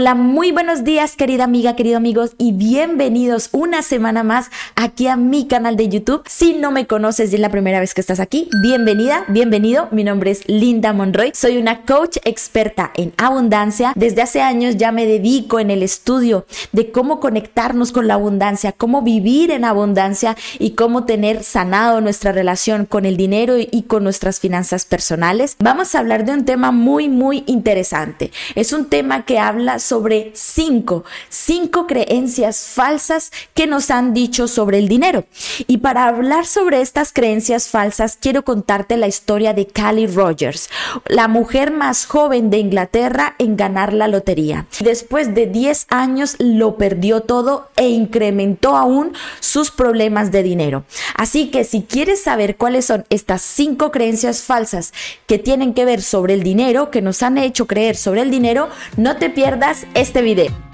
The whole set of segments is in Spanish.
Hola, muy buenos días querida amiga, queridos amigos y bienvenidos una semana más aquí a mi canal de YouTube. Si no me conoces y es la primera vez que estás aquí, bienvenida, bienvenido. Mi nombre es Linda Monroy, soy una coach experta en abundancia. Desde hace años ya me dedico en el estudio de cómo conectarnos con la abundancia, cómo vivir en abundancia y cómo tener sanado nuestra relación con el dinero y con nuestras finanzas personales. Vamos a hablar de un tema muy, muy interesante. Es un tema que habla sobre cinco, cinco creencias falsas que nos han dicho sobre el dinero. Y para hablar sobre estas creencias falsas, quiero contarte la historia de Callie Rogers, la mujer más joven de Inglaterra en ganar la lotería. Después de 10 años lo perdió todo e incrementó aún sus problemas de dinero. Así que si quieres saber cuáles son estas cinco creencias falsas que tienen que ver sobre el dinero, que nos han hecho creer sobre el dinero, no te pierdas este video.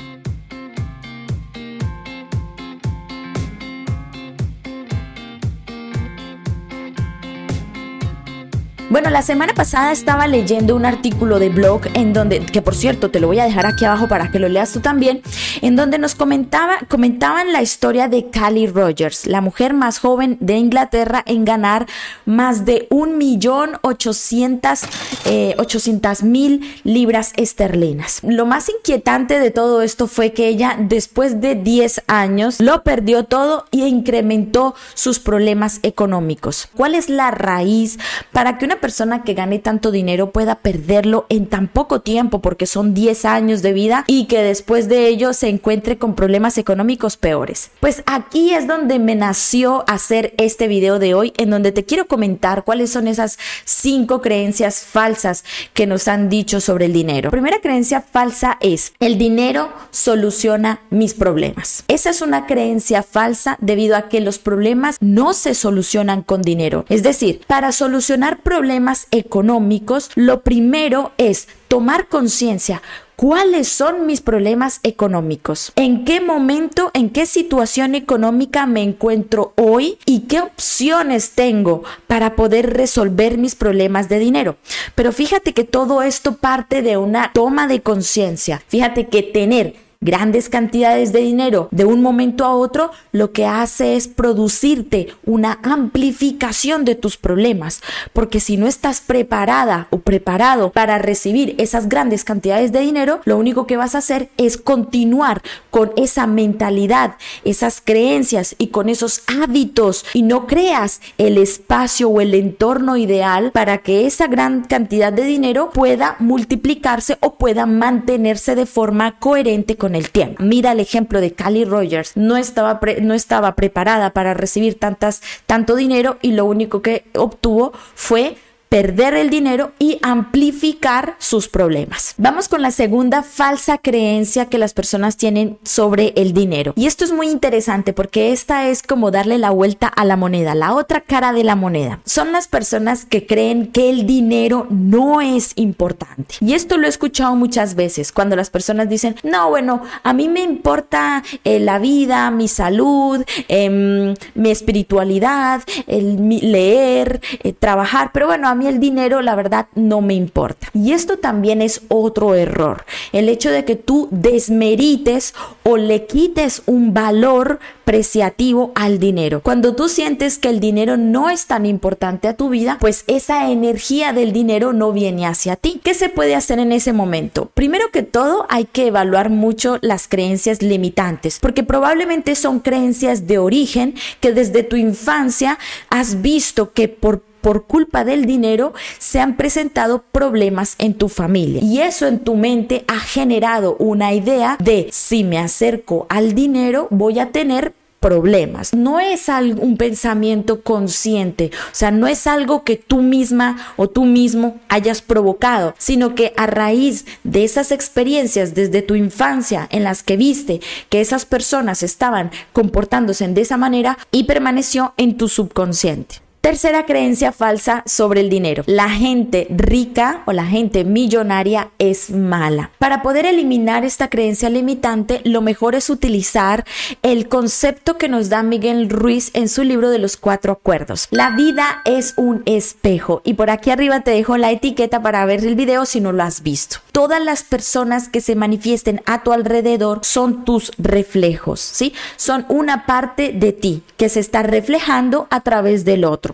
Bueno, la semana pasada estaba leyendo un artículo de blog en donde, que por cierto te lo voy a dejar aquí abajo para que lo leas tú también, en donde nos comentaba, comentaban la historia de Callie Rogers, la mujer más joven de Inglaterra en ganar más de un millón ochocientas eh, mil libras esterlinas. Lo más inquietante de todo esto fue que ella después de 10 años lo perdió todo y incrementó sus problemas económicos. ¿Cuál es la raíz para que una persona que gane tanto dinero pueda perderlo en tan poco tiempo, porque son 10 años de vida, y que después de ello se encuentre con problemas económicos peores. Pues aquí es donde me nació hacer este video de hoy, en donde te quiero comentar cuáles son esas cinco creencias falsas que nos han dicho sobre el dinero. primera creencia falsa es, el dinero soluciona mis problemas. Esa es una creencia falsa debido a que los problemas no se solucionan con dinero. Es decir, para solucionar problemas, económicos, lo primero es tomar conciencia. ¿Cuáles son mis problemas económicos? ¿En qué momento, en qué situación económica me encuentro hoy y qué opciones tengo para poder resolver mis problemas de dinero? Pero fíjate que todo esto parte de una toma de conciencia. Fíjate que tener grandes cantidades de dinero de un momento a otro, lo que hace es producirte una amplificación de tus problemas. Porque si no estás preparada o preparado para recibir esas grandes cantidades de dinero, lo único que vas a hacer es continuar con esa mentalidad, esas creencias y con esos hábitos y no creas el espacio o el entorno ideal para que esa gran cantidad de dinero pueda multiplicarse o pueda mantenerse de forma coherente con el tiempo. Mira el ejemplo de Cali Rogers, no estaba, no estaba preparada para recibir tantas, tanto dinero y lo único que obtuvo fue perder el dinero y amplificar sus problemas. Vamos con la segunda falsa creencia que las personas tienen sobre el dinero. Y esto es muy interesante porque esta es como darle la vuelta a la moneda, la otra cara de la moneda. Son las personas que creen que el dinero no es importante. Y esto lo he escuchado muchas veces cuando las personas dicen, no, bueno, a mí me importa eh, la vida, mi salud, em, mi espiritualidad, el leer, eh, trabajar, pero bueno, a mí el dinero, la verdad, no me importa. Y esto también es otro error. El hecho de que tú desmerites o le quites un valor preciativo al dinero. Cuando tú sientes que el dinero no es tan importante a tu vida, pues esa energía del dinero no viene hacia ti. ¿Qué se puede hacer en ese momento? Primero que todo, hay que evaluar mucho las creencias limitantes, porque probablemente son creencias de origen que desde tu infancia has visto que por por culpa del dinero se han presentado problemas en tu familia. Y eso en tu mente ha generado una idea de si me acerco al dinero voy a tener problemas. No es un pensamiento consciente, o sea, no es algo que tú misma o tú mismo hayas provocado, sino que a raíz de esas experiencias desde tu infancia en las que viste que esas personas estaban comportándose de esa manera y permaneció en tu subconsciente. Tercera creencia falsa sobre el dinero. La gente rica o la gente millonaria es mala. Para poder eliminar esta creencia limitante, lo mejor es utilizar el concepto que nos da Miguel Ruiz en su libro de los cuatro acuerdos. La vida es un espejo y por aquí arriba te dejo la etiqueta para ver el video si no lo has visto. Todas las personas que se manifiesten a tu alrededor son tus reflejos, ¿sí? Son una parte de ti que se está reflejando a través del otro.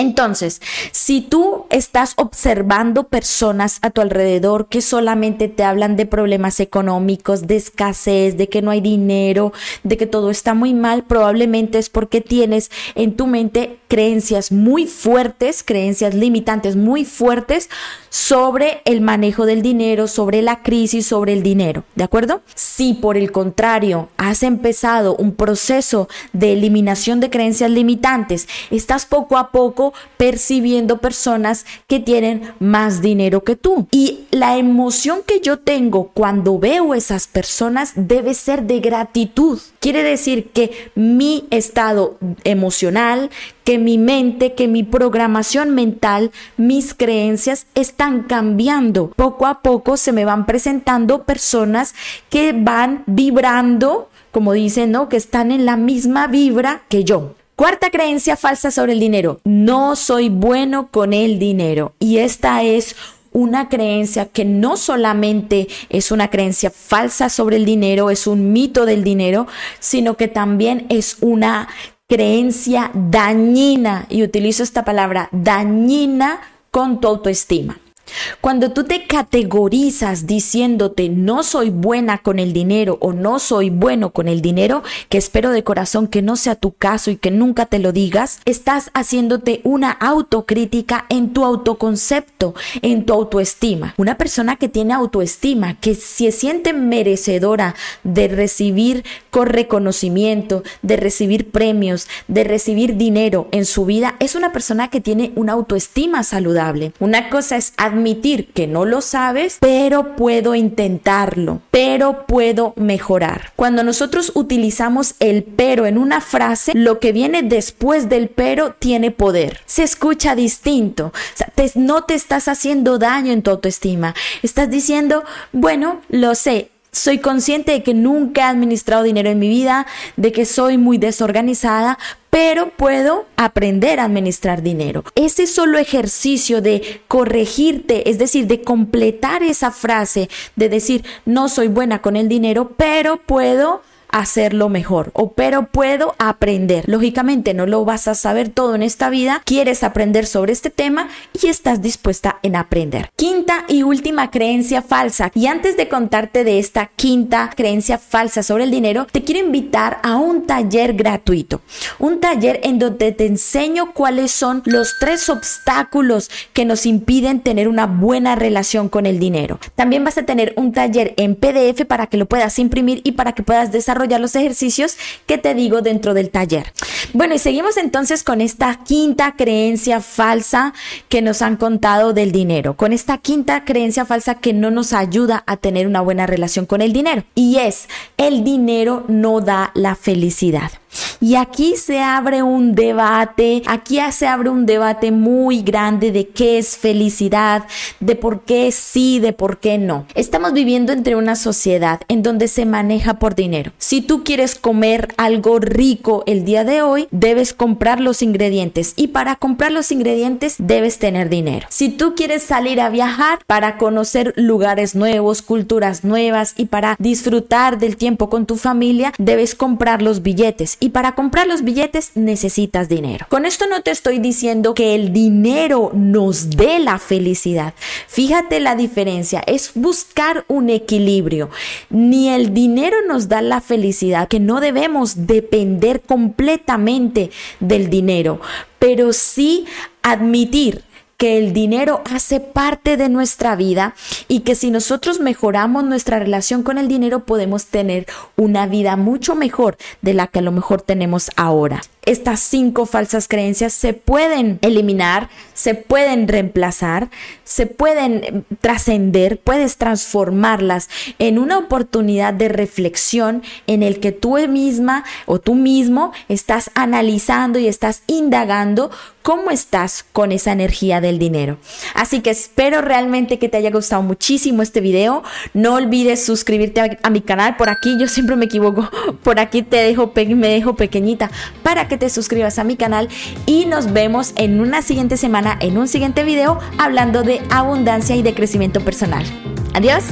Entonces, si tú estás observando personas a tu alrededor que solamente te hablan de problemas económicos, de escasez, de que no hay dinero, de que todo está muy mal, probablemente es porque tienes en tu mente creencias muy fuertes, creencias limitantes muy fuertes sobre el manejo del dinero, sobre la crisis, sobre el dinero, ¿de acuerdo? Si por el contrario has empezado un proceso de eliminación de creencias limitantes, estás poco a poco percibiendo personas que tienen más dinero que tú. Y la emoción que yo tengo cuando veo esas personas debe ser de gratitud. Quiere decir que mi estado emocional, que mi mente, que mi programación mental, mis creencias están cambiando. Poco a poco se me van presentando personas que van vibrando, como dicen, ¿no? Que están en la misma vibra que yo. Cuarta creencia falsa sobre el dinero. No soy bueno con el dinero. Y esta es una creencia que no solamente es una creencia falsa sobre el dinero, es un mito del dinero, sino que también es una creencia dañina, y utilizo esta palabra, dañina con tu autoestima. Cuando tú te categorizas diciéndote no soy buena con el dinero o no soy bueno con el dinero, que espero de corazón que no sea tu caso y que nunca te lo digas, estás haciéndote una autocrítica en tu autoconcepto, en tu autoestima. Una persona que tiene autoestima, que se siente merecedora de recibir con reconocimiento, de recibir premios, de recibir dinero en su vida, es una persona que tiene una autoestima saludable. Una cosa es admitir que no lo sabes, pero puedo intentarlo, pero puedo mejorar. Cuando nosotros utilizamos el pero en una frase, lo que viene después del pero tiene poder. Se escucha distinto. no te estás haciendo daño en tu autoestima. Estás diciendo, bueno, lo sé, soy consciente de que nunca he administrado dinero en mi vida, de que soy muy desorganizada, pero puedo aprender a administrar dinero. Ese solo ejercicio de corregirte, es decir, de completar esa frase, de decir, no soy buena con el dinero, pero puedo hacerlo mejor o pero puedo aprender. Lógicamente no lo vas a saber todo en esta vida, quieres aprender sobre este tema y estás dispuesta en aprender. Quinta y última creencia falsa. Y antes de contarte de esta quinta creencia falsa sobre el dinero, te quiero invitar a un taller gratuito. Un taller en donde te enseño cuáles son los tres obstáculos que nos impiden tener una buena relación con el dinero. También vas a tener un taller en PDF para que lo puedas imprimir y para que puedas desarrollar los ejercicios que te digo dentro del taller. Bueno, y seguimos entonces con esta quinta creencia falsa que nos han contado del dinero, con esta quinta creencia falsa que no nos ayuda a tener una buena relación con el dinero. Y es, el dinero no da la felicidad. Y aquí se abre un debate, aquí se abre un debate muy grande de qué es felicidad, de por qué sí, de por qué no. Estamos viviendo entre una sociedad en donde se maneja por dinero. Si tú quieres comer algo rico el día de hoy, debes comprar los ingredientes y para comprar los ingredientes debes tener dinero. Si tú quieres salir a viajar para conocer lugares nuevos, culturas nuevas y para disfrutar del tiempo con tu familia, debes comprar los billetes y para comprar los billetes necesitas dinero. Con esto no te estoy diciendo que el dinero nos dé la felicidad. Fíjate la diferencia, es buscar un equilibrio. Ni el dinero nos da la felicidad, que no debemos depender completamente del dinero, pero sí admitir que el dinero hace parte de nuestra vida y que si nosotros mejoramos nuestra relación con el dinero podemos tener una vida mucho mejor de la que a lo mejor tenemos ahora. Estas cinco falsas creencias se pueden eliminar, se pueden reemplazar, se pueden trascender, puedes transformarlas en una oportunidad de reflexión en el que tú misma o tú mismo estás analizando y estás indagando cómo estás con esa energía del dinero. Así que espero realmente que te haya gustado muchísimo este video. No olvides suscribirte a, mi canal. Por aquí yo siempre me equivoco. Por aquí te dejo me dejo pequeñita para que te suscribas a mi canal y nos vemos en una siguiente semana en un siguiente video hablando de abundancia y de crecimiento personal. Adiós.